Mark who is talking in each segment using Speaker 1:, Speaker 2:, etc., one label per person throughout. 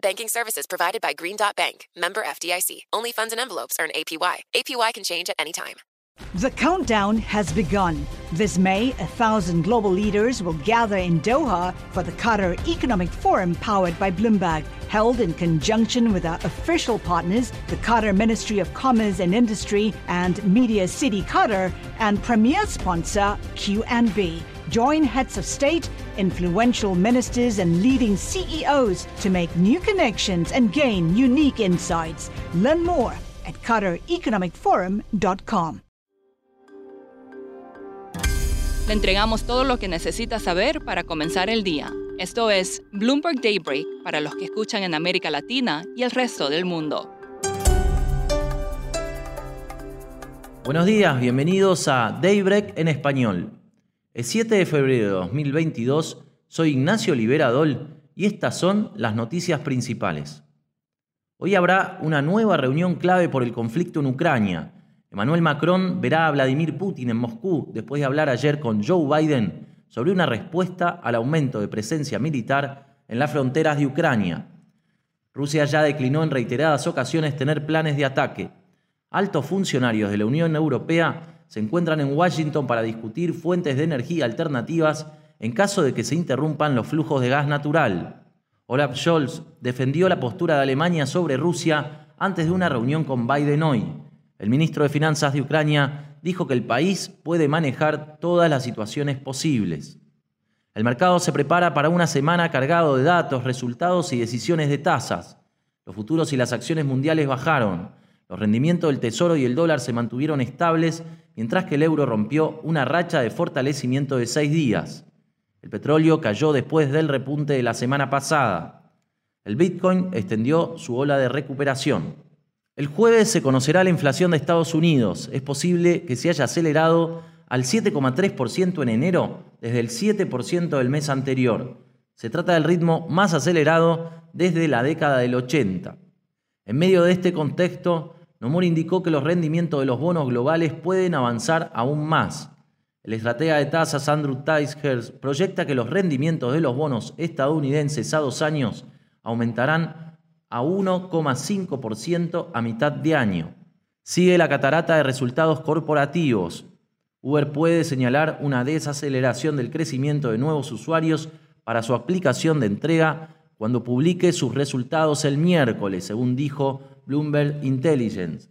Speaker 1: Banking services provided by Green Dot Bank, member FDIC. Only funds and envelopes earn APY. APY can change at any time.
Speaker 2: The countdown has begun. This May, a thousand global leaders will gather in Doha for the Qatar Economic Forum powered by Bloomberg, held in conjunction with our official partners, the Qatar Ministry of Commerce and Industry and Media City Qatar, and premier sponsor QNB. Join heads of state, influential ministers, and leading CEOs to make new connections and gain unique insights. Learn more at QatarEconomicForum.com.
Speaker 3: Le entregamos todo lo que necesita saber para comenzar el día. Esto es Bloomberg Daybreak para los que escuchan en América Latina y el resto del mundo.
Speaker 4: Buenos días, bienvenidos a Daybreak en español. El 7 de febrero de 2022 soy Ignacio Liberadol y estas son las noticias principales. Hoy habrá una nueva reunión clave por el conflicto en Ucrania Emmanuel Macron verá a Vladimir Putin en Moscú después de hablar ayer con Joe Biden sobre una respuesta al aumento de presencia militar en las fronteras de Ucrania. Rusia ya declinó en reiteradas ocasiones tener planes de ataque. Altos funcionarios de la Unión Europea se encuentran en Washington para discutir fuentes de energía alternativas en caso de que se interrumpan los flujos de gas natural. Olaf Scholz defendió la postura de Alemania sobre Rusia antes de una reunión con Biden hoy. El ministro de Finanzas de Ucrania dijo que el país puede manejar todas las situaciones posibles. El mercado se prepara para una semana cargado de datos, resultados y decisiones de tasas. Los futuros y las acciones mundiales bajaron. Los rendimientos del tesoro y el dólar se mantuvieron estables, mientras que el euro rompió una racha de fortalecimiento de seis días. El petróleo cayó después del repunte de la semana pasada. El Bitcoin extendió su ola de recuperación. El jueves se conocerá la inflación de Estados Unidos. Es posible que se haya acelerado al 7,3% en enero desde el 7% del mes anterior. Se trata del ritmo más acelerado desde la década del 80. En medio de este contexto, Nomura indicó que los rendimientos de los bonos globales pueden avanzar aún más. El estratega de tasas Andrew Ticehurst proyecta que los rendimientos de los bonos estadounidenses a dos años aumentarán a 1,5% a mitad de año. Sigue la catarata de resultados corporativos. Uber puede señalar una desaceleración del crecimiento de nuevos usuarios para su aplicación de entrega cuando publique sus resultados el miércoles, según dijo Bloomberg Intelligence.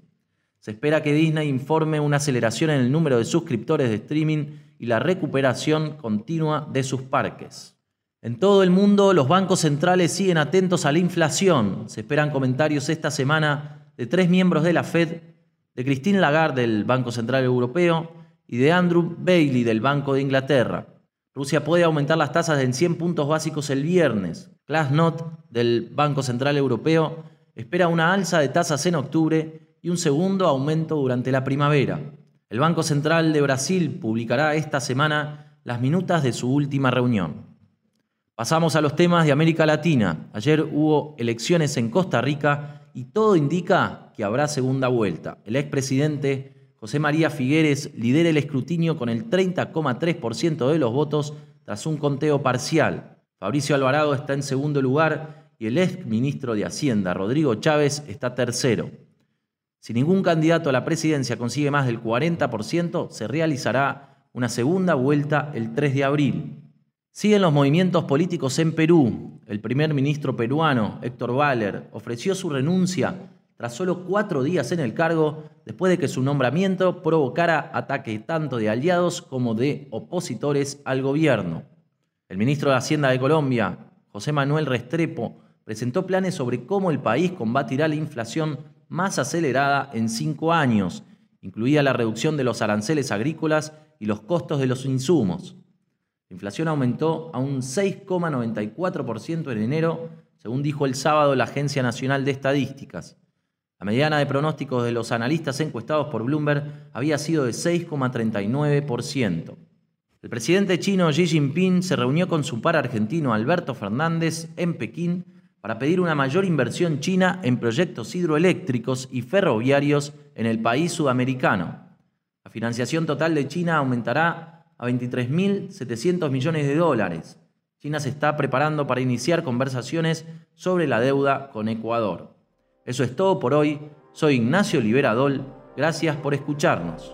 Speaker 4: Se espera que Disney informe una aceleración en el número de suscriptores de streaming y la recuperación continua de sus parques. En todo el mundo, los bancos centrales siguen atentos a la inflación. Se esperan comentarios esta semana de tres miembros de la Fed, de Christine Lagarde del Banco Central Europeo y de Andrew Bailey del Banco de Inglaterra. Rusia puede aumentar las tasas en 100 puntos básicos el viernes. Klasnot del Banco Central Europeo espera una alza de tasas en octubre y un segundo aumento durante la primavera. El Banco Central de Brasil publicará esta semana las minutas de su última reunión. Pasamos a los temas de América Latina. Ayer hubo elecciones en Costa Rica y todo indica que habrá segunda vuelta. El expresidente José María Figueres lidera el escrutinio con el 30,3% de los votos tras un conteo parcial. Fabricio Alvarado está en segundo lugar y el ex ministro de Hacienda, Rodrigo Chávez, está tercero. Si ningún candidato a la presidencia consigue más del 40%, se realizará una segunda vuelta el 3 de abril. Siguen los movimientos políticos en Perú. El primer ministro peruano, Héctor Baller, ofreció su renuncia tras solo cuatro días en el cargo, después de que su nombramiento provocara ataque tanto de aliados como de opositores al gobierno. El ministro de Hacienda de Colombia, José Manuel Restrepo, presentó planes sobre cómo el país combatirá la inflación más acelerada en cinco años, incluida la reducción de los aranceles agrícolas y los costos de los insumos. La inflación aumentó a un 6,94% en enero, según dijo el sábado la Agencia Nacional de Estadísticas. La mediana de pronósticos de los analistas encuestados por Bloomberg había sido de 6,39%. El presidente chino Xi Jinping se reunió con su par argentino Alberto Fernández en Pekín para pedir una mayor inversión china en proyectos hidroeléctricos y ferroviarios en el país sudamericano. La financiación total de China aumentará a 23.700 millones de dólares. China se está preparando para iniciar conversaciones sobre la deuda con Ecuador. Eso es todo por hoy. Soy Ignacio Liberadol. Gracias por escucharnos.